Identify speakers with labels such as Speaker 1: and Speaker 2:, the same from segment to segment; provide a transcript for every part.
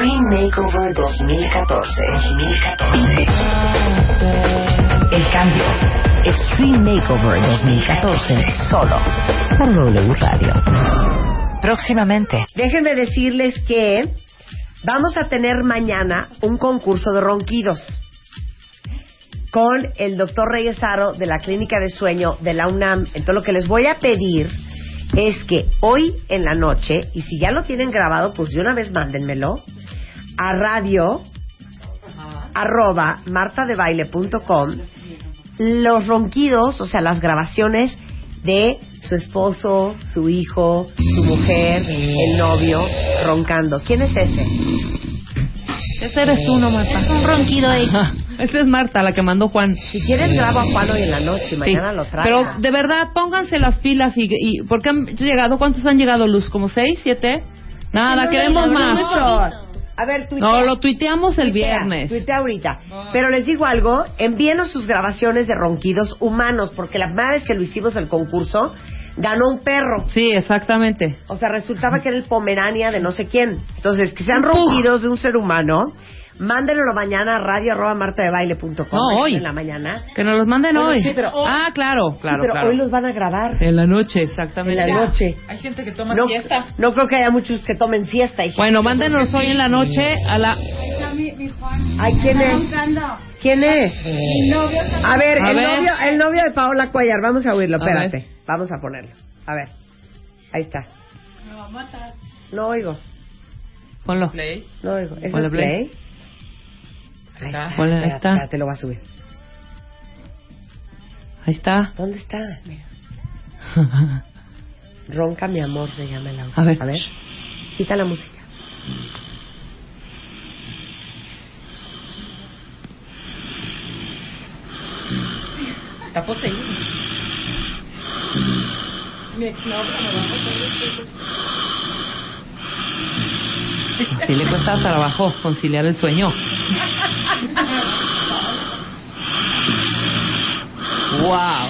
Speaker 1: Extreme Makeover 2014. 2014. El cambio. Extreme Makeover 2014. Solo por W Radio. Próximamente.
Speaker 2: Déjenme decirles que vamos a tener mañana un concurso de ronquidos con el doctor Reyes Aro de la Clínica de Sueño de la UNAM. Entonces lo que les voy a pedir es que hoy en la noche, y si ya lo tienen grabado, pues de una vez mándenmelo, a radio arroba martadebaile.com los ronquidos, o sea, las grabaciones de su esposo, su hijo, su mujer, el novio, roncando. ¿Quién es ese?
Speaker 3: Ese eres tú, no Marta.
Speaker 4: Es un ronquido X.
Speaker 3: Esa es Marta, la que mandó Juan.
Speaker 2: Si quieres grabo a Juan hoy en la noche y
Speaker 3: Sí.
Speaker 2: mañana lo traigo.
Speaker 3: Pero de verdad, pónganse las pilas y, y porque han llegado, ¿cuántos han llegado, Luz? ¿Como seis, siete? Nada,
Speaker 2: No,
Speaker 3: queremos
Speaker 2: no, no,
Speaker 3: más.
Speaker 2: A ver, tuitea.
Speaker 3: No, lo tuiteamos el
Speaker 2: Tuitea,
Speaker 3: viernes.
Speaker 2: tuitea ahorita. Pero les digo algo, envíenos sus grabaciones de ronquidos humanos, porque la primera vez que lo hicimos el concurso, ganó un perro.
Speaker 3: Sí, exactamente.
Speaker 2: O sea, resultaba que era el Pomerania de no sé quién. Entonces, que sean ronquidos de un ser humano, mándenlo mañana a radio arroba martadebaile.com.
Speaker 3: No, hoy.
Speaker 2: En la mañana.
Speaker 3: Que nos los manden
Speaker 2: Bueno,
Speaker 3: hoy.
Speaker 2: sí, pero-
Speaker 3: ah, claro,
Speaker 2: Sí,
Speaker 3: claro,
Speaker 2: pero
Speaker 3: claro.
Speaker 2: hoy los van a grabar.
Speaker 3: En la noche,
Speaker 2: En
Speaker 3: exactamente.
Speaker 2: la noche.
Speaker 5: Hay gente que toma
Speaker 2: No,
Speaker 5: siesta.
Speaker 2: no creo que haya muchos que tomen siesta. hija.
Speaker 3: Bueno, mándenos hoy en la noche a la...
Speaker 2: Ay, ¿quién es? ¿Quién es? A ver,
Speaker 3: A
Speaker 2: el,
Speaker 3: ver.
Speaker 2: Novio, el novio de Paola Cuellar. Vamos a oírlo,
Speaker 3: A
Speaker 2: espérate.
Speaker 3: ver.
Speaker 2: Vamos a ponerlo. A ver. Ahí está. No oigo,
Speaker 3: Ponlo.
Speaker 5: Play.
Speaker 2: no oigo. ¿Eso
Speaker 3: Ponle
Speaker 2: es
Speaker 3: play.
Speaker 2: play? Ahí
Speaker 5: Está.
Speaker 3: Ponle, ahí está.
Speaker 2: espérate, lo voy a subir.
Speaker 3: Ahí está.
Speaker 2: ¿Dónde está? Mira. Ronca mi amor se llama el audio.
Speaker 3: A ver.
Speaker 2: A ver. Quita la música.
Speaker 5: Está poseído. Mi exnovia me va a poseer.
Speaker 3: Así le cuesta trabajo conciliar el sueño. Wow.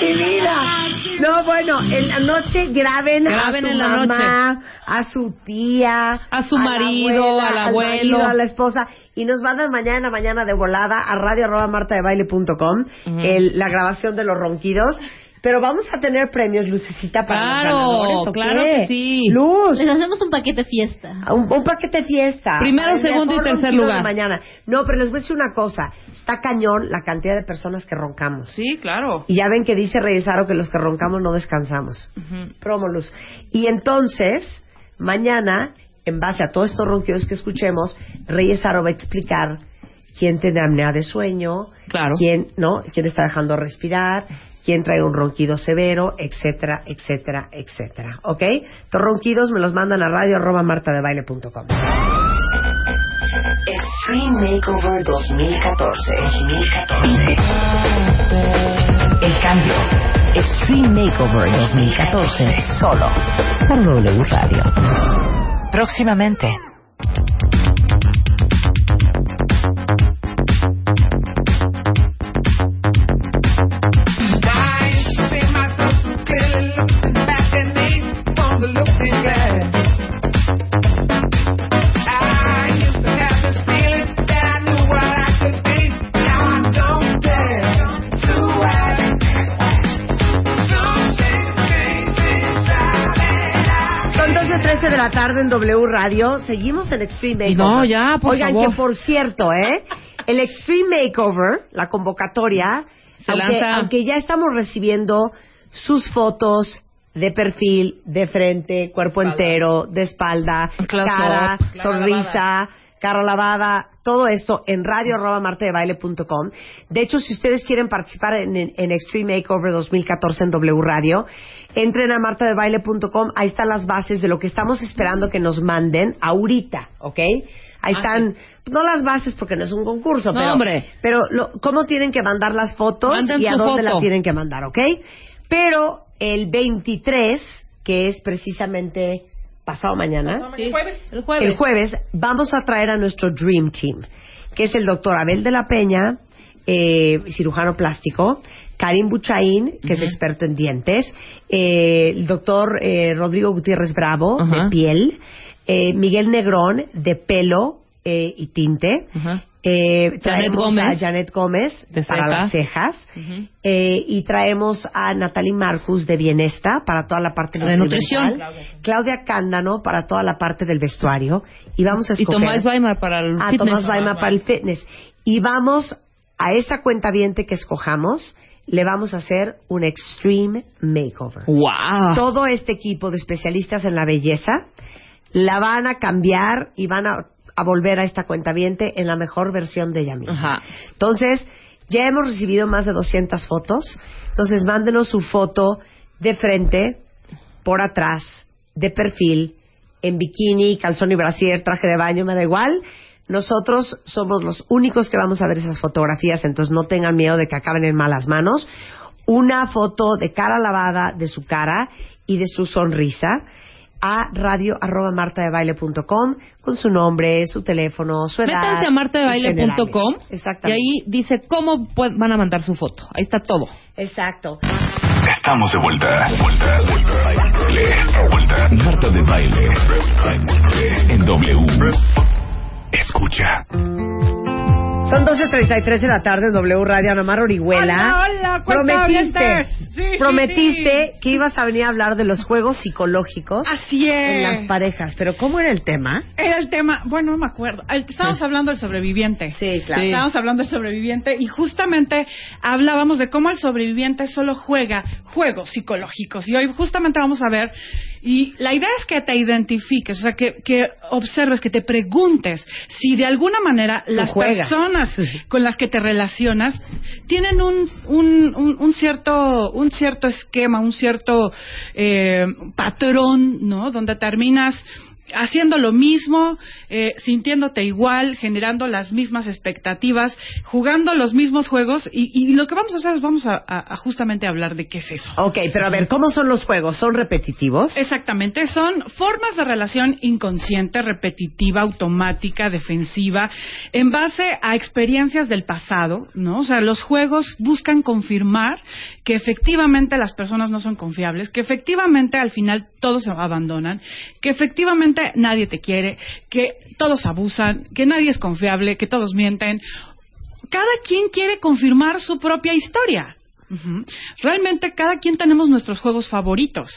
Speaker 2: ¡Mi vida! No, bueno, en la noche graben,
Speaker 3: Graben
Speaker 2: a su
Speaker 3: en la
Speaker 2: mamá, a su tía,
Speaker 3: A su
Speaker 2: la
Speaker 3: marido,
Speaker 2: abuela,
Speaker 3: al
Speaker 2: al
Speaker 3: abuelo.
Speaker 2: marido, a la esposa. Y nos mandan mañana, mañana de volada a radio arroba martadebaile.com
Speaker 3: Ujú.
Speaker 2: el- la grabación de los ronquidos. Pero vamos a tener premios, Lucecita, para los
Speaker 3: Claro,
Speaker 2: ganadores, ¿o
Speaker 3: claro
Speaker 2: qué?
Speaker 3: que sí.
Speaker 2: Luz,
Speaker 4: Les hacemos un paquete fiesta.
Speaker 2: un, un paquete fiesta.
Speaker 3: Primero,
Speaker 2: el
Speaker 3: segundo y tercer lugar.
Speaker 2: de mañana. No, pero les voy a decir una cosa. Está cañón la cantidad de personas que roncamos.
Speaker 3: Sí, claro.
Speaker 2: Y ya ven que dice Reyesaro que los que roncamos no descansamos.
Speaker 3: Ujú.
Speaker 2: Promolus. Y entonces, mañana, en base a todos estos ronquidos que escuchemos, Reyesaro va a explicar quién tiene apnea de sueño,
Speaker 3: Claro.
Speaker 2: quién, ¿no? quién está dejando respirar, quién trae un ronquido severo, etcétera, etcétera, etcétera. ¿Ok? Estos ronquidos me los mandan a radio arroba martadebaile.com.
Speaker 1: Extreme Makeover 2014. 2014. El cambio. Extreme Makeover 2014. Solo por W Radio. Próximamente.
Speaker 2: La tarde en W Radio. Seguimos en Extreme Makeover.
Speaker 3: no, ya, por
Speaker 2: Oigan,
Speaker 3: favor.
Speaker 2: que por cierto, ¿eh? El Extreme Makeover, la convocatoria,
Speaker 3: Se
Speaker 2: aunque,
Speaker 3: lanza-
Speaker 2: aunque ya estamos recibiendo sus fotos de perfil, de frente, cuerpo
Speaker 5: Espalda.
Speaker 2: entero, de espalda,
Speaker 3: Close
Speaker 2: cara,
Speaker 3: up.
Speaker 5: Cara
Speaker 2: sonrisa, cara lavada, todo esto en radio arroba martadebaile.com. De hecho, si ustedes quieren participar en, en- en Extreme Makeover 2014 en W Radio, entren a martadebaile.com, ahí están las bases de lo que estamos esperando que nos manden ahorita, ¿ok? Ahí
Speaker 3: Ah,
Speaker 2: están, no las bases porque no es un concurso,
Speaker 3: No,
Speaker 2: pero,
Speaker 3: hombre.
Speaker 2: pero lo- cómo tienen que mandar las fotos
Speaker 3: Manden
Speaker 2: y a dónde
Speaker 3: foto.
Speaker 2: las tienen que mandar, ¿ok? Pero el 23, que es precisamente pasado mañana,
Speaker 3: Sí.
Speaker 5: Jueves.
Speaker 3: El jueves.
Speaker 2: el jueves vamos a traer a nuestro Dream Team, que es el doctor Abel de la Peña, eh, cirujano plástico, Karim Buchaín, que es experto en dientes, eh, el doctor eh, Rodrigo Gutiérrez Bravo, de piel, eh, Miguel Negrón de pelo eh, y tinte.
Speaker 3: Ajá.
Speaker 2: Eh, traemos
Speaker 3: Gómez.
Speaker 2: a Janet Gómez
Speaker 3: De
Speaker 2: para las cejas. Eh, y traemos a Natalie Marcus de Bienesta para toda la parte
Speaker 3: De nutrición.
Speaker 2: Claudia Cándano para toda la parte del vestuario. Y vamos a
Speaker 3: Y
Speaker 2: escoger
Speaker 3: Tomás Weimar para el
Speaker 2: a
Speaker 3: fitness.
Speaker 2: Tomás Weimar para el fitness. Y vamos a esa cuenta que escojamos, le vamos a hacer un extreme makeover.
Speaker 3: ¡Wow!
Speaker 2: Todo este equipo de especialistas en la belleza la van a cambiar y van a, a volver a esta cuenta en la mejor versión de ella misma.
Speaker 3: Ajá.
Speaker 2: Entonces, ya hemos recibido más de 200 fotos. Entonces, mándenos su foto de frente, por atrás, de perfil, en bikini, calzón y brasier, traje de baño, me da igual. Nosotros somos los únicos que vamos a ver esas fotografías, entonces no tengan miedo de que acaben en malas manos. Una foto de cara lavada de su cara y de su sonrisa a radio arroba martadebaile.com con su nombre, su teléfono, su edad.
Speaker 3: Métanse a martadebaile.com y ahí dice cómo van a mandar su foto. Ahí está todo.
Speaker 2: Exacto.
Speaker 6: Estamos de vuelta. Vuelta, vuelta, vuelta, vuelta. Marta de baile. En W. Escucha.
Speaker 2: Son 12.33 de la tarde W Radio Nomar Orihuela.
Speaker 5: Hola, hola,
Speaker 2: prometiste.
Speaker 5: Sí, sí,
Speaker 2: prometiste que ibas a venir a hablar de los juegos psicológicos
Speaker 5: Así es.
Speaker 2: en las parejas. Pero ¿cómo era el tema?
Speaker 5: Era el tema, bueno, no me acuerdo. Estábamos hablando del sobreviviente.
Speaker 2: Sí, claro.
Speaker 3: Sí.
Speaker 5: Estábamos hablando del sobreviviente y justamente hablábamos de cómo el sobreviviente solo juega juegos psicológicos. Y hoy justamente vamos a ver, y la idea es que te identifiques, o sea, que, que observes, que te preguntes si de alguna manera las
Speaker 2: juegas.
Speaker 5: personas con las que te relacionas tienen un, un, un, un cierto un cierto esquema, un cierto eh, patrón, ¿no? Donde terminas haciendo lo mismo, eh, sintiéndote igual, generando las mismas expectativas, jugando los mismos juegos y, y lo que vamos a hacer es vamos a, a- a justamente hablar de qué es eso.
Speaker 2: Ok, pero a ver, ¿cómo son los juegos? ¿Son repetitivos?
Speaker 5: Exactamente, son formas de relación inconsciente, repetitiva, automática, defensiva, en base a experiencias del pasado, ¿no? O sea, los juegos buscan confirmar que efectivamente las personas no son confiables, que efectivamente al final todos se abandonan, que efectivamente nadie te quiere, que todos abusan, que nadie es confiable, que todos mienten. Cada quien quiere confirmar su propia historia. Realmente cada quien tenemos nuestros juegos favoritos,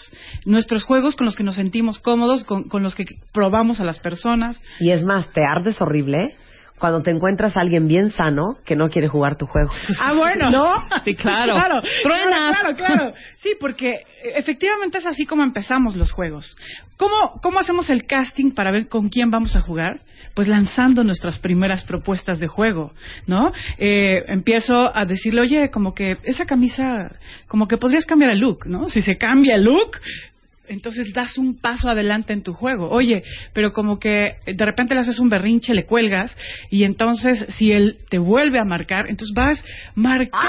Speaker 5: nuestros juegos con los que nos sentimos cómodos, con, con los que probamos a las personas.
Speaker 2: Y es más, te ardes horrible cuando te encuentras a alguien bien sano que no quiere jugar tu juego.
Speaker 5: Ah, bueno.
Speaker 2: ¿No?
Speaker 3: Sí, claro.
Speaker 5: claro.
Speaker 3: Truenas.
Speaker 5: Claro, claro, claro. Sí, porque eh, efectivamente es así como empezamos los juegos. ¿Cómo, ¿Cómo hacemos el casting para ver con quién vamos a jugar? Pues lanzando nuestras primeras propuestas de juego, ¿no? Eh, empiezo a decirle, oye, como que esa camisa, como que podrías cambiar el look, ¿no? Si se cambia el look, entonces das un paso adelante en tu juego. Oye, pero como que de repente le haces un berrinche, le cuelgas, y entonces si él te vuelve a marcar, entonces vas marcando.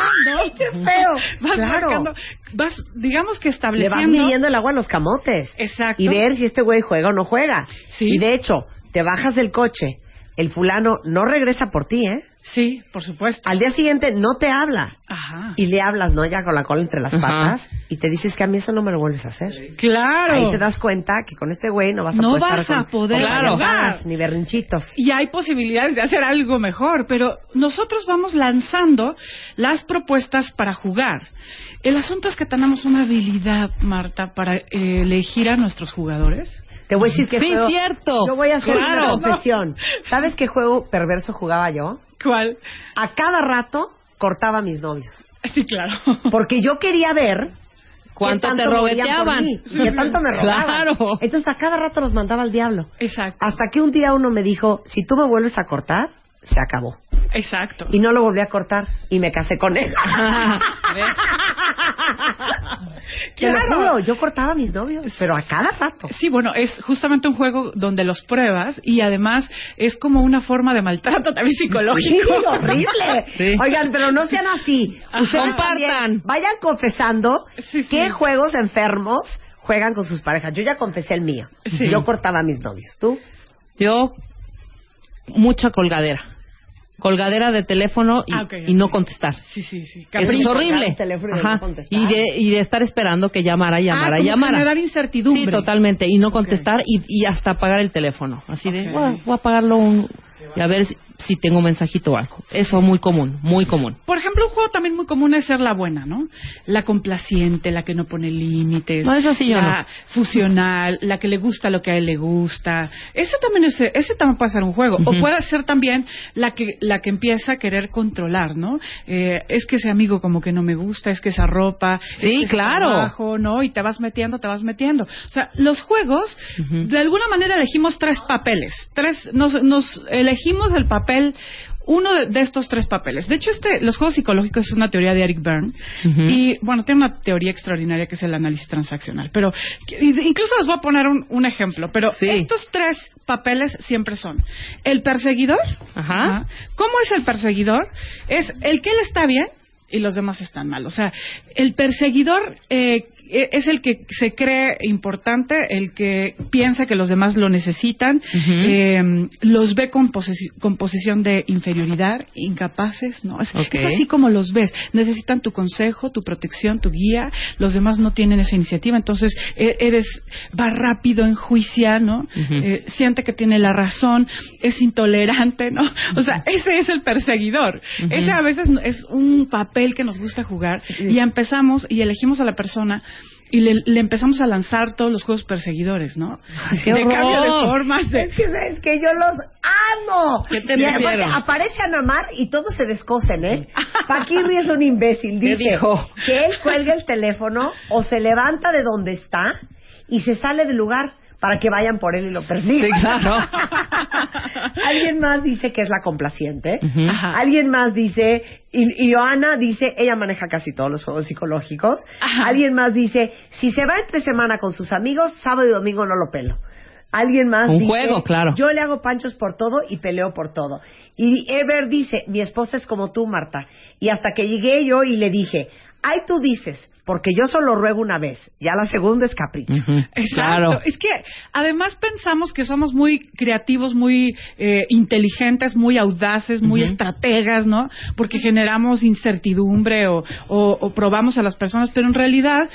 Speaker 2: ¡Ay, qué feo!
Speaker 5: Vas
Speaker 2: Claro.
Speaker 5: marcando, vas, digamos que
Speaker 2: Le
Speaker 5: estableciendo.
Speaker 2: vas midiendo el agua a los camotes.
Speaker 5: Exacto.
Speaker 2: Y ver si este güey juega o no juega.
Speaker 5: Sí.
Speaker 2: Y de hecho, te bajas del coche, el fulano no regresa por ti, ¿eh?
Speaker 5: Sí, por supuesto.
Speaker 2: Al día siguiente no te habla.
Speaker 5: Ajá.
Speaker 2: Y le hablas, ¿no? Ya con la cola entre las
Speaker 3: Ajá.
Speaker 2: patas. Y te dices que a mí eso no me lo vuelves a hacer.
Speaker 5: Claro.
Speaker 2: Ahí te das cuenta que con este güey no vas a
Speaker 5: No
Speaker 2: poder
Speaker 5: vas
Speaker 2: estar
Speaker 5: a
Speaker 2: con,
Speaker 5: poder
Speaker 2: con ni berrinchitos.
Speaker 5: y hay posibilidades de hacer algo mejor, pero nosotros vamos lanzando las propuestas para jugar. El asunto es que tenemos una habilidad, Marta, para eh, elegir a nuestros jugadores.
Speaker 2: Te voy a decir que
Speaker 3: Sí,
Speaker 2: juego...
Speaker 3: cierto.
Speaker 2: Yo voy a hacer
Speaker 3: Claro.
Speaker 2: una confesión. ¿Sabes qué juego perverso jugaba yo?
Speaker 5: ¿Cuál?
Speaker 2: A cada rato cortaba a mis novios.
Speaker 5: Sí, claro.
Speaker 2: Porque yo quería ver
Speaker 3: ¿Cuánto te robeteaban?
Speaker 2: qué tanto me robaban.
Speaker 3: Claro.
Speaker 2: Entonces a cada rato los mandaba al diablo.
Speaker 5: Exacto.
Speaker 2: Hasta que un día uno me dijo, si tú me vuelves a cortar, se acabó.
Speaker 5: Exacto.
Speaker 2: Y no lo volví a cortar y me casé con él. Te lo
Speaker 5: Claro.
Speaker 2: juro, yo cortaba a mis novios, pero a cada rato.
Speaker 5: Sí, bueno, es justamente un juego donde los pruebas y además es como una forma de maltrato también
Speaker 2: Sí,
Speaker 5: psicológico.
Speaker 2: horrible.
Speaker 3: Sí.
Speaker 2: Oigan, pero no sean así. Ustedes
Speaker 3: Compartan.
Speaker 2: también vayan confesando
Speaker 5: Sí, sí.
Speaker 2: qué juegos enfermos juegan con sus parejas. Yo ya confesé el mío.
Speaker 5: Sí.
Speaker 2: Yo cortaba a mis novios. ¿Tú?
Speaker 3: Yo, mucha colgadera. Colgadera de teléfono y,
Speaker 5: Ah, ok,
Speaker 3: y no contestar.
Speaker 5: Sí, sí, sí.
Speaker 3: Eso es
Speaker 5: Capricho.
Speaker 3: horrible. Ajá.
Speaker 2: contestar.
Speaker 3: Y de, y de estar esperando que llamara, llamara,
Speaker 5: Ah, como
Speaker 3: llamara.
Speaker 5: generar incertidumbre.
Speaker 3: Sí, totalmente. Y no contestar y, y hasta apagar el teléfono. Así de, voy a, voy a apagarlo un, y a ver si, si tengo mensajito o algo. Eso muy común, muy común.
Speaker 5: Por ejemplo, un juego también muy común es ser la buena, ¿no? La complaciente, la que no pone límites.
Speaker 3: No, eso sí yo
Speaker 5: la fusional, la que le gusta lo que a él le gusta. Ese también es, ese también puede ser un juego. O puede ser también la que, la que empieza a querer controlar, ¿no? Eh, es que ese amigo como que no me gusta, es que esa ropa, es
Speaker 3: Sí,
Speaker 5: ese
Speaker 3: claro.
Speaker 5: trabajo, ¿no? Y te vas metiendo, te vas metiendo. O sea, los juegos, de alguna manera elegimos tres papeles. Tres, nos, nos elegimos el papel uno de, estos tres papeles. De hecho, este, los juegos psicológicos es una teoría de Eric Berne
Speaker 3: Ujú.
Speaker 5: y, bueno, tiene una teoría extraordinaria que es el análisis transaccional. Pero incluso les voy a poner un, un ejemplo. Pero
Speaker 3: Sí.
Speaker 5: estos tres papeles siempre son el perseguidor.
Speaker 3: Ajá.
Speaker 5: ¿Cómo es el perseguidor? Es el que él está bien y los demás están mal. O sea, el perseguidor eh, es el que se cree importante, el que piensa que los demás lo necesitan, eh, los ve con, con posición de inferioridad, incapaces, ¿no? Es, así como los ves. Necesitan tu consejo, tu protección, tu guía. Los demás no tienen esa iniciativa, entonces e- eres va rápido, enjuicia, ¿no?
Speaker 3: Ujú.
Speaker 5: Eh, siente que tiene la razón, es intolerante, ¿no? O sea, ese es el perseguidor. Ese a veces es un papel que nos gusta jugar y empezamos y elegimos a la persona y le, le empezamos a lanzar todos los juegos perseguidores, ¿no?
Speaker 3: ¡Qué
Speaker 5: de cambio de formas, de,
Speaker 2: Es que, es que yo los amo.
Speaker 3: ¿Qué te
Speaker 2: y aparte aparece y todos se descosen, ¿eh? Paquirri es un imbécil.
Speaker 3: ¿Qué
Speaker 2: Dice
Speaker 3: dijo?
Speaker 2: que él cuelga el teléfono o se levanta de donde está y se sale del lugar para que vayan por él y lo persigan.
Speaker 3: Sí, claro.
Speaker 2: Alguien más dice que es la complaciente. Alguien más dice, y, y Joana dice, ella maneja casi todos los juegos psicológicos.
Speaker 5: Ajá.
Speaker 2: Alguien más dice, si se va entre semana con sus amigos, sábado y domingo no lo pelo. Alguien más
Speaker 3: Un
Speaker 2: dice,
Speaker 3: juego, claro.
Speaker 2: yo le hago panchos por todo y peleo por todo. Y Ever dice, mi esposa es como tú, Marta. Y hasta que llegué yo y le dije, ay, tú dices, porque yo solo ruego una vez, ya la segunda es capricho.
Speaker 5: Exacto.
Speaker 3: Claro.
Speaker 5: Es que además pensamos que somos muy creativos, muy eh, inteligentes, muy audaces, muy estrategas, ¿no? Porque generamos incertidumbre o, o- o probamos a las personas, pero en realidad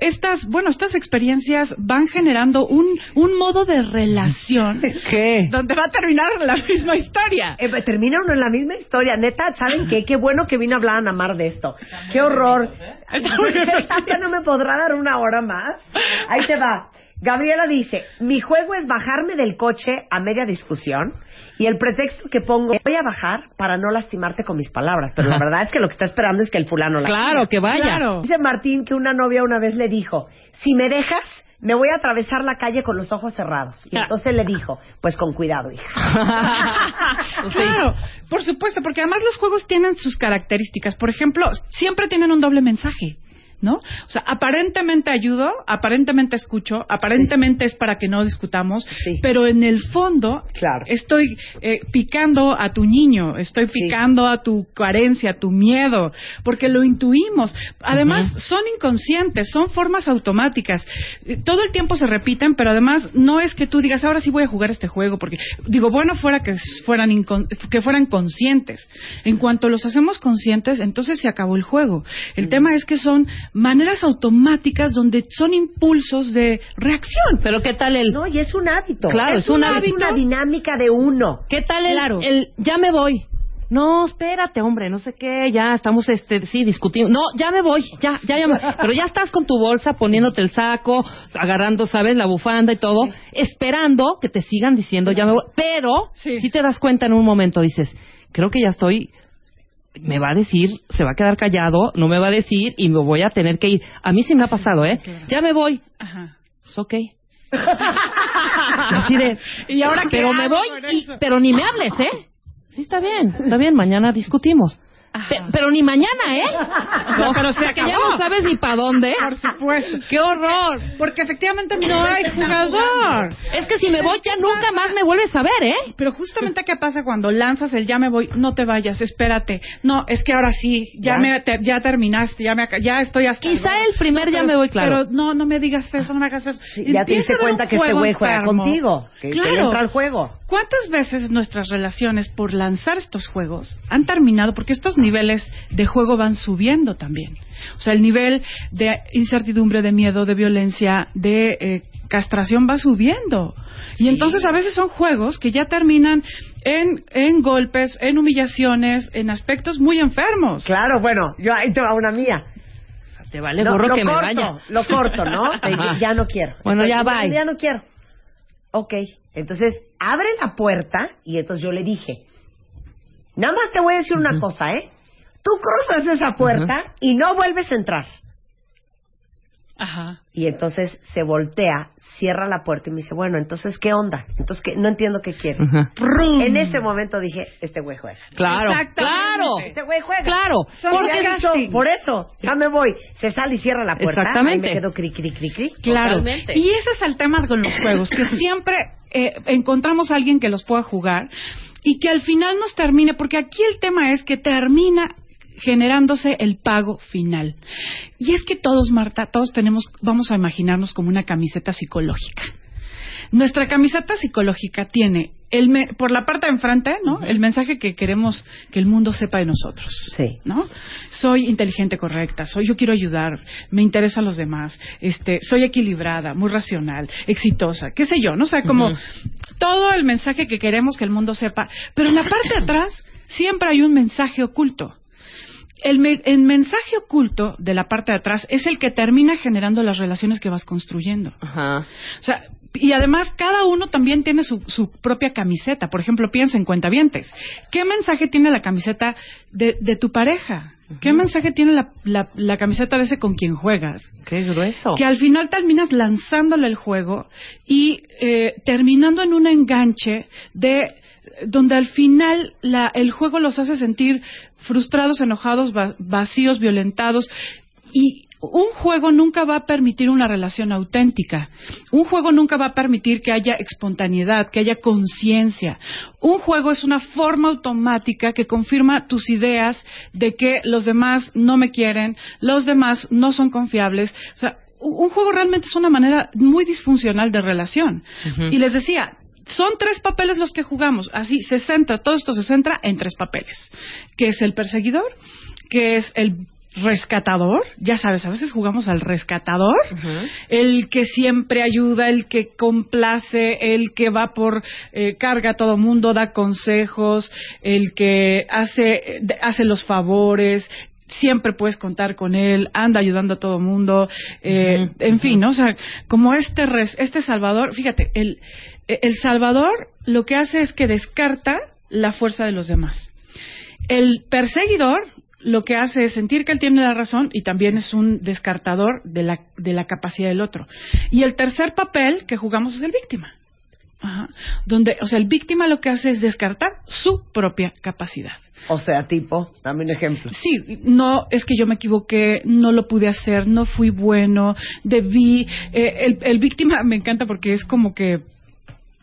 Speaker 5: estas, bueno, estas experiencias van generando un, un modo de relación
Speaker 3: ¿Qué?
Speaker 5: donde va a terminar la misma historia.
Speaker 2: Eh, termina uno en la misma historia. Neta, ¿saben qué? Qué bueno que vino a hablar Ana Mar de esto. Qué horror. Tapia no me podrá dar una hora más. Ahí te va. Gabriela dice, mi juego es bajarme del coche a media discusión y el pretexto que pongo, voy a bajar para no lastimarte con mis palabras, pero la verdad es que lo que está esperando es que el fulano la
Speaker 3: Claro, que vaya.
Speaker 5: Claro.
Speaker 2: Dice Martín que una novia una vez le dijo, si me dejas, me voy a atravesar la calle con los ojos cerrados. Y
Speaker 5: Ah.
Speaker 2: entonces le dijo, pues con cuidado, hija.
Speaker 5: Claro, por supuesto, porque además los juegos tienen sus características. Por ejemplo, siempre tienen un doble mensaje. ¿No? O sea, aparentemente ayudo, aparentemente escucho, aparentemente es para que no discutamos,
Speaker 2: Sí.
Speaker 5: pero en el fondo
Speaker 2: Claro.
Speaker 5: estoy eh, picando a tu niño, estoy
Speaker 2: Sí.
Speaker 5: picando a tu carencia, a tu miedo, porque lo intuimos. Además, son inconscientes, son formas automáticas. Eh, Todo el tiempo se repiten, pero además no es que tú digas, ahora sí voy a jugar este juego, porque digo, bueno fuera que fueran, incon- que fueran conscientes. En cuanto los hacemos conscientes, entonces se acabó el juego. El
Speaker 3: Mm.
Speaker 5: tema es que son maneras automáticas donde son impulsos de reacción.
Speaker 3: Pero ¿qué tal el...
Speaker 2: No, y es un hábito.
Speaker 3: Claro, es un hábito.
Speaker 2: Es una dinámica de uno.
Speaker 3: ¿Qué tal el,
Speaker 5: Claro.
Speaker 3: el ya me voy? No, espérate, hombre, no sé qué, ya estamos, este, sí, discutiendo. No, ya me voy, ya, ya, ya. me- Pero ya estás con tu bolsa, poniéndote el saco, agarrando, ¿sabes? La bufanda y todo, esperando que te sigan diciendo ya me voy. Pero,
Speaker 5: Sí.
Speaker 3: si te das cuenta en un momento, dices, creo que ya estoy, me va a decir, se va a quedar callado, no me va a decir y me voy a tener que ir. A mí sí me ha pasado, ¿eh?
Speaker 5: claro.
Speaker 3: Ya me voy.
Speaker 5: Ajá.
Speaker 3: Pues ok. Así de,
Speaker 5: ¿Y ahora qué
Speaker 3: pero me voy, y, pero ni me hables, ¿eh? Sí, está bien, está bien, mañana discutimos. Pe- pero ni mañana, ¿eh?
Speaker 5: No, pero se
Speaker 3: que ya
Speaker 5: acabó.
Speaker 3: no sabes ni para dónde.
Speaker 5: Por supuesto.
Speaker 3: ¡Qué horror!
Speaker 5: Porque efectivamente no hay jugador.
Speaker 3: Es que si me voy ya nunca más me vuelves a ver, ¿eh?
Speaker 5: Pero justamente qué pasa cuando lanzas el ya me voy, no te vayas, espérate. No, es que ahora sí, ya
Speaker 2: Ya.
Speaker 5: me te- ya terminaste, ya me aca- ya estoy hasta
Speaker 3: Quizá el primer ya me voy, claro.
Speaker 5: Pero no, no me digas eso, no me hagas eso.
Speaker 2: Sí, ya te
Speaker 5: Empieza
Speaker 2: diste
Speaker 5: a ver
Speaker 2: cuenta
Speaker 5: un
Speaker 2: que este
Speaker 5: juego
Speaker 2: güey juega
Speaker 5: enfermo.
Speaker 2: contigo, que, que
Speaker 5: Claro.
Speaker 2: entra al juego.
Speaker 5: ¿Cuántas veces nuestras relaciones por lanzar estos juegos han terminado? Porque estos niveles de juego van subiendo también. O sea, el nivel de incertidumbre, de miedo, de violencia, de eh, castración va subiendo. Y entonces a veces son juegos que ya terminan en, en golpes, en humillaciones, en aspectos muy enfermos.
Speaker 2: Claro, bueno, yo ahí te va una mía.
Speaker 3: Te vale
Speaker 2: No,
Speaker 3: gorro
Speaker 2: lo
Speaker 3: que me vaya.
Speaker 2: Lo corto, ¿no? Te ya no quiero.
Speaker 3: Bueno, ya bye.
Speaker 2: Ya no quiero. Ok. Entonces, abre la puerta y entonces yo le dije, nada más te voy a decir una cosa, ¿eh? Tú cruzas esa puerta y no vuelves a entrar.
Speaker 5: Ajá.
Speaker 2: Y entonces se voltea, cierra la puerta y me dice, bueno, entonces, ¿qué onda? Entonces, ¿qué? no entiendo qué quiere. En ese momento dije, este güey juega.
Speaker 3: Claro,
Speaker 5: Exactamente.
Speaker 3: claro.
Speaker 2: Este güey juega.
Speaker 3: Claro,
Speaker 2: Porque por eso, ya me voy. Se sale y cierra la puerta.
Speaker 3: Exactamente.
Speaker 2: Ahí me quedo cri, cri, cri, cri.
Speaker 5: Claro.
Speaker 3: Totalmente.
Speaker 5: Y ese es el tema con los juegos, que siempre eh, encontramos a alguien que los pueda jugar y que al final nos termine, porque aquí el tema es que termina generándose el pago final. Y es que todos, Marta, todos tenemos, vamos a imaginarnos como una camiseta psicológica. Nuestra camiseta psicológica tiene el me- por la parte de enfrente, ¿no? El mensaje que queremos que el mundo sepa de nosotros.
Speaker 2: Sí.
Speaker 5: ¿no? Soy inteligente, correcta, soy yo quiero ayudar, me interesan los demás, este, soy equilibrada, muy racional, exitosa, qué sé yo, no o sea, como todo el mensaje que queremos que el mundo sepa, pero en la parte de atrás siempre hay un mensaje oculto. El, me- el mensaje oculto de la parte de atrás es el que termina generando las relaciones que vas construyendo.
Speaker 3: Ajá.
Speaker 5: O sea, y además cada uno también tiene su, su propia camiseta. Por ejemplo, piensa en cuentavientes. ¿Qué mensaje tiene la camiseta de, de tu pareja? ¿Qué mensaje tiene la, la, la camiseta de ese con quien juegas?
Speaker 3: Qué grueso.
Speaker 5: Que al final terminas lanzándole el juego y eh, terminando en un enganche de donde al final la- el juego los hace sentir frustrados, enojados, va- vacíos, violentados y un juego nunca va a permitir una relación auténtica. Un juego nunca va a permitir que haya espontaneidad, que haya conciencia. Un juego es una forma automática que confirma tus ideas de que los demás no me quieren, los demás no son confiables. O sea, un juego realmente es una manera muy disfuncional de relación. Y les decía, son tres papeles los que jugamos. Así se centra, todo esto se centra en tres papeles. Que es el perseguidor, que es el rescatador, ya sabes, a veces jugamos al rescatador, el que siempre ayuda, el que complace, el que va por eh, carga a todo mundo, da consejos, el que hace, hace los favores, siempre puedes contar con él, anda ayudando a todo mundo, eh, en fin, ¿no? o sea, como este res- este Salvador, fíjate, el, el Salvador lo que hace es que descarta la fuerza de los demás. El perseguidor lo que hace es sentir que él tiene la razón y también es un descartador de la, de la capacidad del otro. Y el tercer papel que jugamos es el víctima. Ajá. Donde, o sea, el víctima lo que hace es descartar su propia capacidad.
Speaker 2: O sea, tipo, dame un ejemplo.
Speaker 5: Sí, no, es que yo me equivoqué, no lo pude hacer, no fui bueno, debí. eh, el, el víctima me encanta porque es como que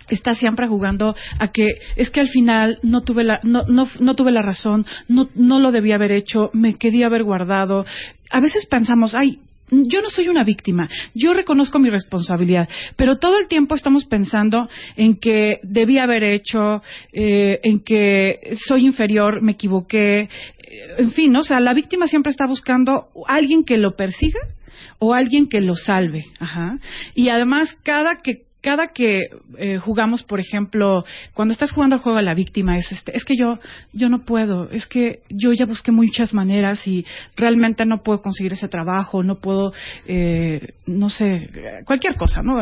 Speaker 5: está siempre jugando a que es que al final no tuve la no, no, no tuve la razón, no, no lo debía haber hecho, me quería haber guardado. A veces pensamos, ay, yo no soy una víctima, yo reconozco mi responsabilidad, pero todo el tiempo estamos pensando en que debía haber hecho, eh, en que soy inferior, me equivoqué, eh, en fin, o sea, la víctima siempre está buscando alguien que lo persiga o alguien que lo salve. Ajá. Y además, cada que cada que eh, jugamos, por ejemplo, cuando estás jugando al juego a la víctima, es este, es que yo, yo no puedo, es que yo ya busqué muchas maneras y realmente no puedo conseguir ese trabajo, no puedo, eh, no sé, cualquier cosa, ¿no?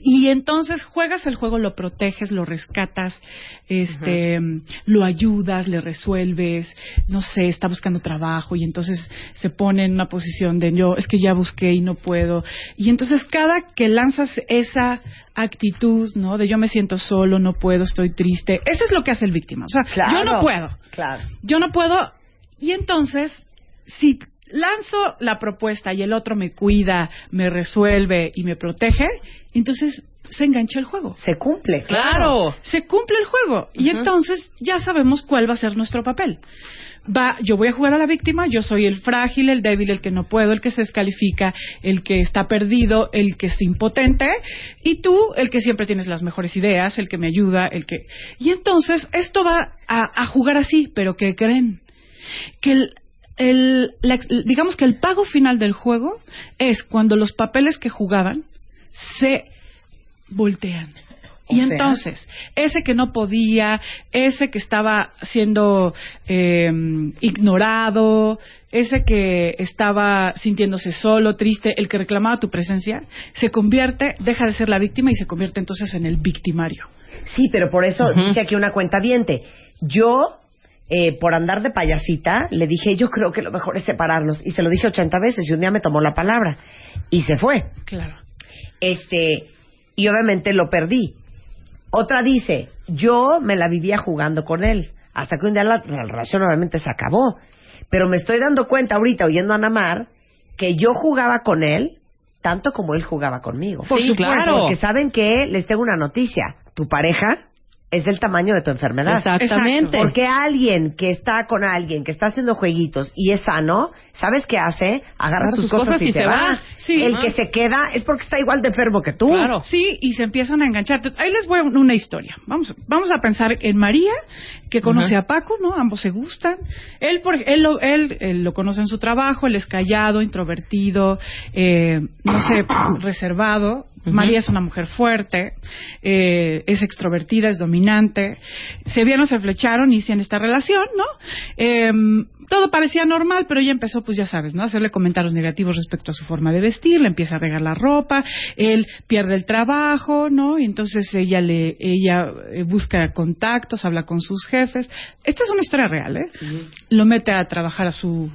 Speaker 5: Y entonces juegas el juego, lo proteges, lo rescatas, este, lo ayudas, le resuelves, no sé, está buscando trabajo y entonces se pone en una posición de yo, es que ya busqué y no puedo. Y entonces cada que lanzas esa actitud, ¿no? De yo me siento solo, no puedo, estoy triste, eso es lo que hace el víctima. O sea, yo no puedo.
Speaker 2: Claro.
Speaker 5: Yo no puedo Y entonces, si lanzo la propuesta y el otro me cuida, me resuelve y me protege, entonces se engancha el juego.
Speaker 2: Se cumple.
Speaker 3: Claro.
Speaker 5: Se cumple el juego y entonces ya sabemos cuál va a ser nuestro papel. Va, yo voy a jugar a la víctima, yo soy el frágil, el débil, el que no puedo, el que se descalifica, el que está perdido, el que es impotente, y tú, el que siempre tienes las mejores ideas, el que me ayuda, el que... Y entonces esto va a, a jugar así, pero ¿qué creen? Que el, el- la digamos que el pago final del juego es cuando los papeles que jugaban se voltean.
Speaker 2: O
Speaker 5: Y
Speaker 2: sea.
Speaker 5: entonces, ese que no podía, ese que estaba siendo eh, ignorado, ese que estaba sintiéndose solo, triste, el que reclamaba tu presencia, se convierte, deja de ser la víctima y se convierte entonces en el victimario.
Speaker 2: Sí, pero por eso dice aquí una cuenta viente. Yo, eh, por andar de payasita, le dije, yo creo que lo mejor es separarnos. Y se lo dije 80 veces y un día me tomó la palabra. Y se fue.
Speaker 5: Claro.
Speaker 2: Este, y obviamente lo perdí. Otra dice, yo me la vivía jugando con él. Hasta que un día la, la relación obviamente se acabó. Pero me estoy dando cuenta ahorita, oyendo a Namar, que yo jugaba con él tanto como él jugaba conmigo.
Speaker 3: Por Sí, supuesto. claro.
Speaker 2: Porque saben que les tengo una noticia. Tu pareja es del tamaño de tu enfermedad.
Speaker 3: Exactamente.
Speaker 2: Porque alguien que está con alguien que está haciendo jueguitos y es sano, ¿sabes qué hace? Agarra sus, cosas, y, se va.
Speaker 5: Sí.
Speaker 2: El que se queda es porque está igual de enfermo que tú.
Speaker 3: Claro.
Speaker 5: Sí, y se empiezan a enganchar. Ahí les voy a una historia. Vamos, vamos a pensar en María, que conoce a Paco, ¿no? Ambos se gustan. Él, por, él, lo, él, él lo conoce en su trabajo, él es callado, introvertido, eh, no sé, reservado. María es una mujer fuerte, eh, es extrovertida, es dominante. Se vieron, se flecharon, inician esta relación, ¿no? Eh, todo parecía normal, pero ella empezó, pues ya sabes, ¿no? A hacerle comentarios negativos respecto a su forma de vestir, le empieza a regalar ropa, él pierde el trabajo, ¿no? Y entonces ella le, ella eh, busca contactos, habla con sus jefes. Esta es una historia real, ¿eh? Lo mete a trabajar a su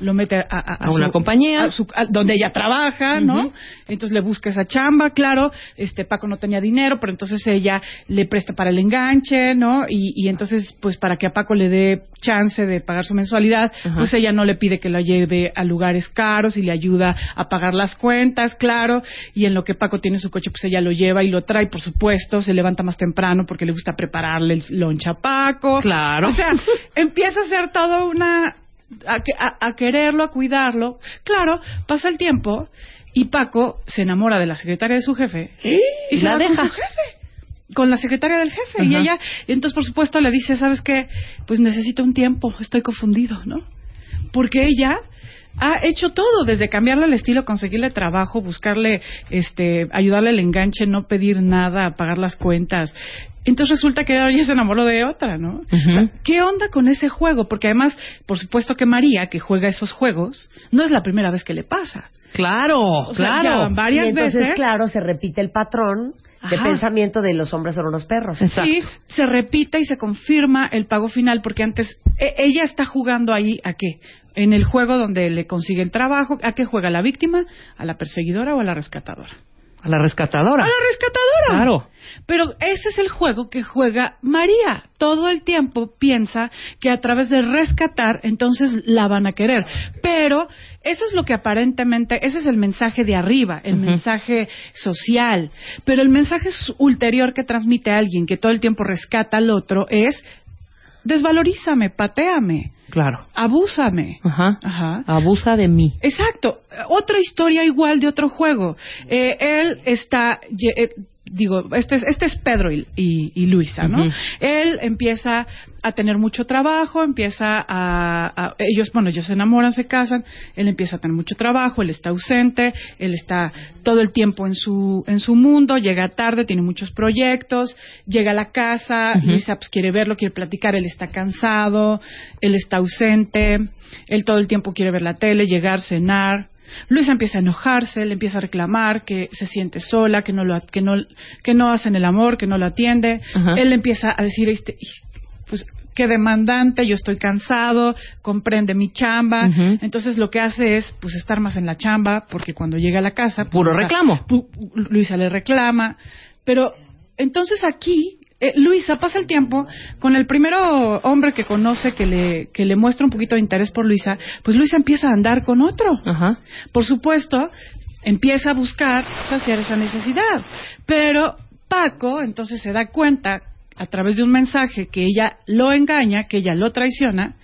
Speaker 5: lo mete a, a-
Speaker 3: A una compañía.
Speaker 5: a su- a- donde ella trabaja, ¿no? Entonces le busca esa chamba, claro. Este Paco no tenía dinero, pero entonces ella le presta para el enganche, ¿no? Y, y entonces, pues para que a Paco le dé chance de pagar su mensualidad, pues ella no le pide que la lleve a lugares caros y le ayuda a pagar las cuentas, claro. Y en lo que Paco tiene su coche, pues ella lo lleva y lo trae, por supuesto. Se levanta más temprano porque le gusta prepararle el loncha a Paco.
Speaker 3: Claro.
Speaker 5: O sea, empieza a ser todo una a, a- a quererlo, a cuidarlo. Claro, pasa el tiempo y Paco se enamora de la secretaria de su jefe y se
Speaker 3: La
Speaker 5: va con
Speaker 3: deja.
Speaker 5: su jefe. Con la secretaria del jefe. Y ella, y entonces por supuesto le dice, ¿sabes qué? Pues necesito un tiempo, estoy confundido, ¿no? Porque ella ha hecho todo, desde cambiarle el estilo, conseguirle trabajo, buscarle, este, ayudarle al enganche, no pedir nada, pagar las cuentas. Entonces resulta que ella se enamoró de otra, ¿no? O sea, ¿Qué onda con ese juego? Porque además, por supuesto que María, que juega esos juegos, no es la primera vez que le pasa.
Speaker 3: Claro,
Speaker 5: O sea,
Speaker 3: claro.
Speaker 5: ya varias
Speaker 2: y entonces,
Speaker 5: veces.
Speaker 2: claro, se repite el patrón de
Speaker 5: Ajá.
Speaker 2: pensamiento de los hombres son unos perros.
Speaker 3: Exacto.
Speaker 5: Sí, se repite y se confirma el pago final porque antes e- ella está jugando ahí a qué? En el juego donde le consigue el trabajo, ¿a qué juega la víctima? ¿A la perseguidora o a la rescatadora?
Speaker 3: A la rescatadora.
Speaker 5: A la rescatadora.
Speaker 3: Claro.
Speaker 5: Pero ese es el juego que juega María. Todo el tiempo piensa que a través de rescatar, entonces la van a querer. Pero eso es lo que aparentemente, ese es el mensaje de arriba, el mensaje social. Pero el mensaje ulterior que transmite alguien que todo el tiempo rescata al otro es desvalorízame, pateame,
Speaker 3: Claro.
Speaker 5: abúsame.
Speaker 3: Ajá.
Speaker 5: Ajá.
Speaker 3: Abusa de mí.
Speaker 5: Exacto. Otra historia igual de otro juego. Eh, él está, eh, digo, este es, este es Pedro y, y- y Luisa, ¿no? Él empieza a tener mucho trabajo, empieza a, a- ellos, bueno, ellos se enamoran, se casan, él empieza a tener mucho trabajo, él está ausente, él está todo el tiempo en su, en su mundo, llega tarde, tiene muchos proyectos, llega a la casa. Luisa pues quiere verlo, quiere platicar, él está cansado, él está ausente, él todo el tiempo quiere ver la tele, llegar, cenar. Luisa empieza a enojarse, le empieza a reclamar que se siente sola, que no lo, que no, que no hacen el amor, que no lo atiende.
Speaker 3: Ajá.
Speaker 5: Él empieza a decir, este, pues qué demandante, yo estoy cansado, comprende mi chamba. Entonces lo que hace es pues estar más en la chamba, porque cuando llega a la casa, pues,
Speaker 3: Puro
Speaker 5: Luisa-
Speaker 3: reclamo.
Speaker 5: Luisa le reclama, pero entonces aquí eh, Luisa pasa el tiempo con el primero hombre que conoce que le, que le muestra un poquito de interés por Luisa, pues Luisa empieza a andar con otro.
Speaker 3: Ajá.
Speaker 5: Por supuesto, empieza a buscar saciar esa necesidad. Pero Paco entonces se da cuenta a través de un mensaje que ella lo engaña, que ella lo traiciona,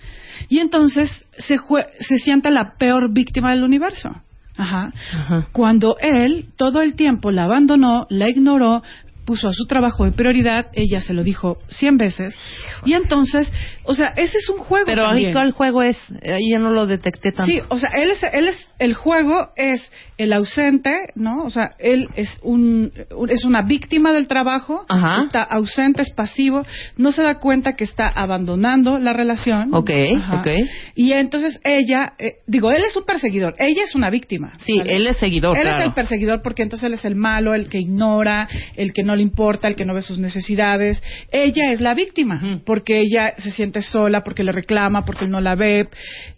Speaker 5: y entonces se, jue- se siente la peor víctima del universo. Ajá.
Speaker 3: Ajá.
Speaker 5: Cuando él todo el tiempo la abandonó, la ignoró, puso a su trabajo de prioridad, ella se lo dijo cien veces, y entonces, o sea, ese es un juego
Speaker 3: Pero ahí
Speaker 5: también.
Speaker 3: cuál juego es, ahí ya no lo detecté tanto.
Speaker 5: Sí, o sea, él es, él es, el juego es el ausente, ¿no? O sea, él es un, es una víctima del trabajo,
Speaker 3: Ajá.
Speaker 5: está ausente, es pasivo, no se da cuenta que está abandonando la relación.
Speaker 3: Ok,
Speaker 5: Ajá.
Speaker 3: ok.
Speaker 5: Y entonces ella, eh, digo, él es un perseguidor, ella es una víctima.
Speaker 3: Sí, él es seguidor,
Speaker 5: Él
Speaker 3: claro.
Speaker 5: es el perseguidor porque entonces él es el malo, el que ignora, el que no le importa, el que no ve sus necesidades. Ella es la víctima porque ella se siente sola, porque le reclama, porque no la ve.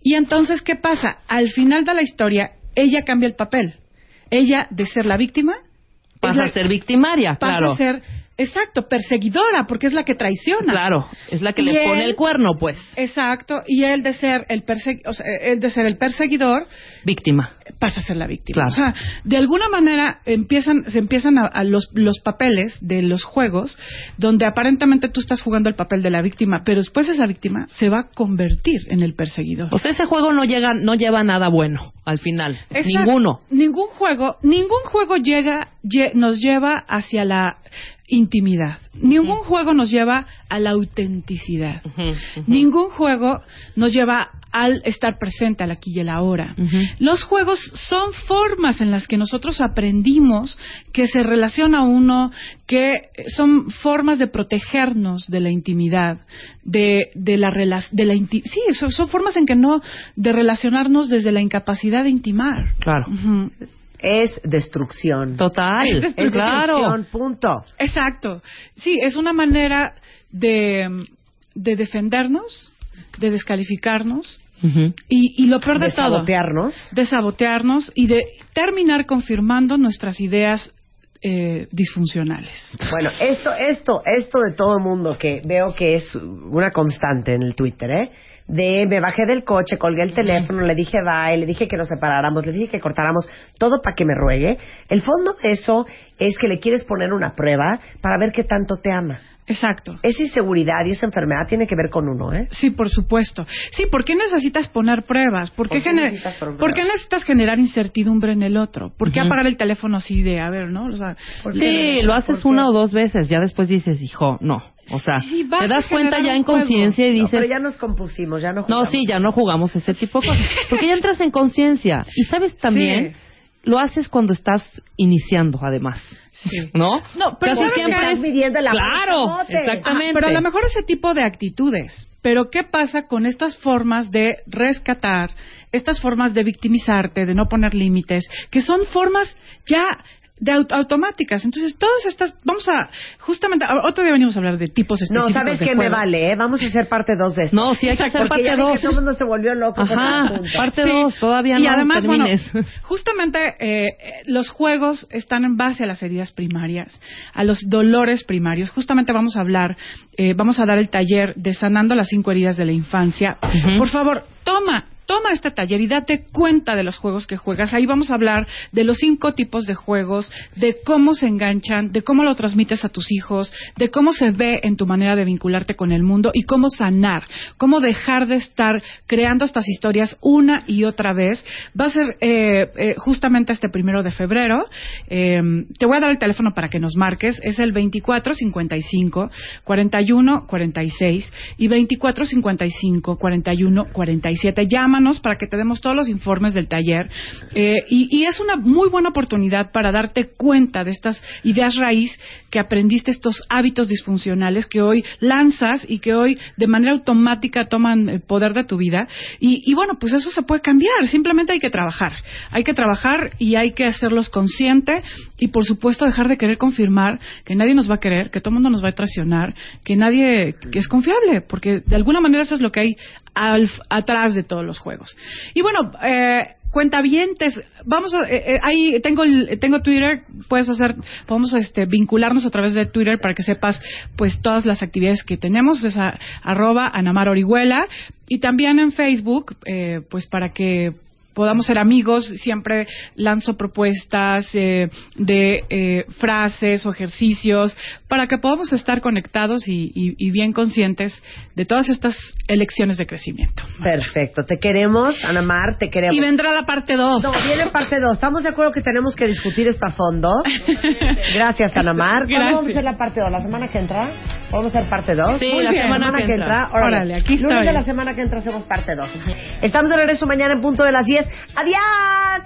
Speaker 5: Y entonces, ¿qué pasa? Al final de la historia, ella cambia el papel. Ella, de ser la víctima,
Speaker 3: Pasa
Speaker 5: la-
Speaker 3: a ser victimaria,
Speaker 5: pasa
Speaker 3: claro.
Speaker 5: a ser, exacto, perseguidora, porque es la que traiciona.
Speaker 3: Claro, es la que
Speaker 5: Y
Speaker 3: le pone
Speaker 5: él-
Speaker 3: el cuerno, pues.
Speaker 5: Exacto, y él de ser el persegui- o sea, él de ser el perseguidor
Speaker 3: Víctima.
Speaker 5: pasa a ser la víctima.
Speaker 3: Claro.
Speaker 5: O sea, de alguna manera empiezan, se empiezan a, a los, los papeles de los juegos donde aparentemente tú estás jugando el papel de la víctima, pero después esa víctima se va a convertir en el perseguidor.
Speaker 3: O sea, ese juego no llega, no lleva nada bueno al final.
Speaker 5: Exacto.
Speaker 3: Ninguno.
Speaker 5: Ningún juego, ningún juego llega, lle- nos lleva hacia la intimidad. Ningún juego nos lleva a la autenticidad. Ningún juego nos lleva al estar presente al aquí y el ahora. Los juegos son formas en las que nosotros aprendimos que se relaciona uno, que son formas de protegernos de la intimidad, de, de la de la inti- sí, son, son formas en que no de relacionarnos desde la incapacidad de intimar.
Speaker 3: Claro.
Speaker 2: Es destrucción.
Speaker 3: Total.
Speaker 5: Es
Speaker 2: Es
Speaker 3: claro.
Speaker 2: destrucción, punto.
Speaker 5: Exacto. Sí, es una manera de, de defendernos, de descalificarnos y, y lo peor de,
Speaker 2: De
Speaker 5: todo,
Speaker 2: sabotearnos.
Speaker 5: de sabotearnos y de terminar confirmando nuestras ideas eh, disfuncionales.
Speaker 2: Bueno, esto, esto, esto de todo el mundo que veo que es una constante en el Twitter, ¿eh? De me bajé del coche, colgué el teléfono, le dije bye, le dije que nos separáramos, le dije que cortáramos, todo para que me ruegue. El fondo de eso es que le quieres poner una prueba para ver qué tanto te ama.
Speaker 5: Exacto.
Speaker 2: Esa inseguridad y esa enfermedad tiene que ver con uno, ¿eh?
Speaker 5: Sí, por supuesto. Sí, ¿por qué necesitas poner pruebas? ¿Por qué,
Speaker 2: ¿Por qué
Speaker 5: gener-
Speaker 2: necesitas poner
Speaker 5: ¿por qué
Speaker 2: pruebas?
Speaker 5: necesitas generar incertidumbre en el otro? ¿Por qué
Speaker 3: Ujú.
Speaker 5: apagar el teléfono así de, a ver, ¿no? O sea.
Speaker 3: Sí, lo haces una o dos veces, ya después dices, hijo, no. O sea,
Speaker 5: Sí,
Speaker 3: te das cuenta ya en conciencia y
Speaker 2: No,
Speaker 3: dices,
Speaker 2: pero ya nos compusimos, ya no
Speaker 3: no,
Speaker 2: jugamos.
Speaker 3: sí, ya no jugamos ese tipo de cosas. Porque ya entras en conciencia. Y sabes también, lo haces cuando estás iniciando, además.
Speaker 5: Sí.
Speaker 3: ¿No?
Speaker 5: No, pero
Speaker 3: Casi siempre
Speaker 2: Estás
Speaker 3: es-
Speaker 2: midiendo amor
Speaker 3: Claro, exactamente.
Speaker 5: Ah, pero a lo mejor ese tipo de actitudes. Pero ¿qué pasa con estas formas de rescatar, estas formas de victimizarte, de no poner límites, que son formas ya de aut- automáticas? Entonces, todas estas, vamos a, justamente, otro día venimos a hablar de tipos específicos
Speaker 2: No, ¿sabes qué me vale? eh? Vamos a hacer parte 2 de esto.
Speaker 3: No, sí hay que hacer
Speaker 2: Porque
Speaker 3: parte
Speaker 2: ya que
Speaker 3: dos.
Speaker 2: todo el mundo se volvió loco
Speaker 3: Ajá,
Speaker 2: asunto.
Speaker 3: parte
Speaker 5: Sí.
Speaker 3: dos, todavía
Speaker 5: y
Speaker 3: no
Speaker 5: además,
Speaker 3: termines.
Speaker 5: Bueno, justamente eh, los juegos están en base a las heridas primarias, a los dolores primarios. Justamente vamos a hablar, eh, vamos a dar el taller de sanando las cinco heridas de la infancia. Por favor, toma. Toma este taller y date cuenta de los juegos que juegas. Ahí vamos a hablar de los cinco tipos de juegos, de cómo se enganchan, de cómo lo transmites a tus hijos, de cómo se ve en tu manera de vincularte con el mundo y cómo sanar, cómo dejar de estar creando estas historias una y otra vez. Va a ser eh, eh, justamente este primero de febrero. Eh, te voy a dar el teléfono para que nos marques. Es el 2455 41 46 y 2455 41 47. Para que te demos todos los informes del taller. Eh, y, y es una muy buena oportunidad para darte cuenta de estas ideas raíz que aprendiste, estos hábitos disfuncionales que hoy lanzas y que hoy de manera automática toman el poder de tu vida. Y, y bueno, pues eso se puede cambiar. Simplemente hay que trabajar. Hay que trabajar y hay que hacerlos consciente y por supuesto dejar de querer confirmar que nadie nos va a querer, que todo el mundo nos va a traicionar, que nadie que es confiable, porque de alguna manera eso es lo que hay al- atrás de todos los juegos. Y bueno, eh, cuentavientes, vamos a, eh, eh, ahí tengo tengo Twitter, puedes hacer, podemos este vincularnos a través de Twitter para que sepas pues todas las actividades que tenemos, es a- arroba Anamar Orihuela y también en Facebook, eh, pues para que podamos ser amigos, siempre lanzo propuestas eh, de eh, frases o ejercicios para que podamos estar conectados y, y- y bien conscientes de todas estas elecciones de crecimiento.
Speaker 2: Perfecto. Te queremos, Ana Mar, te queremos.
Speaker 3: Y vendrá la parte 2.
Speaker 2: No, viene parte 2. Estamos de acuerdo que tenemos que discutir esto a fondo. Gracias, Ana Mar. ¿Cuándo
Speaker 5: Gracias.
Speaker 2: vamos a hacer la parte 2? ¿La semana que entra? ¿Vamos a hacer parte 2?
Speaker 3: Sí,
Speaker 2: Muy
Speaker 3: la
Speaker 2: bien.
Speaker 3: semana que entra.
Speaker 2: Órale,
Speaker 5: Órale, aquí estoy.
Speaker 2: Lunes de la semana que entra hacemos parte 2. Estamos de regreso mañana en punto de las 10. ¡Adiós!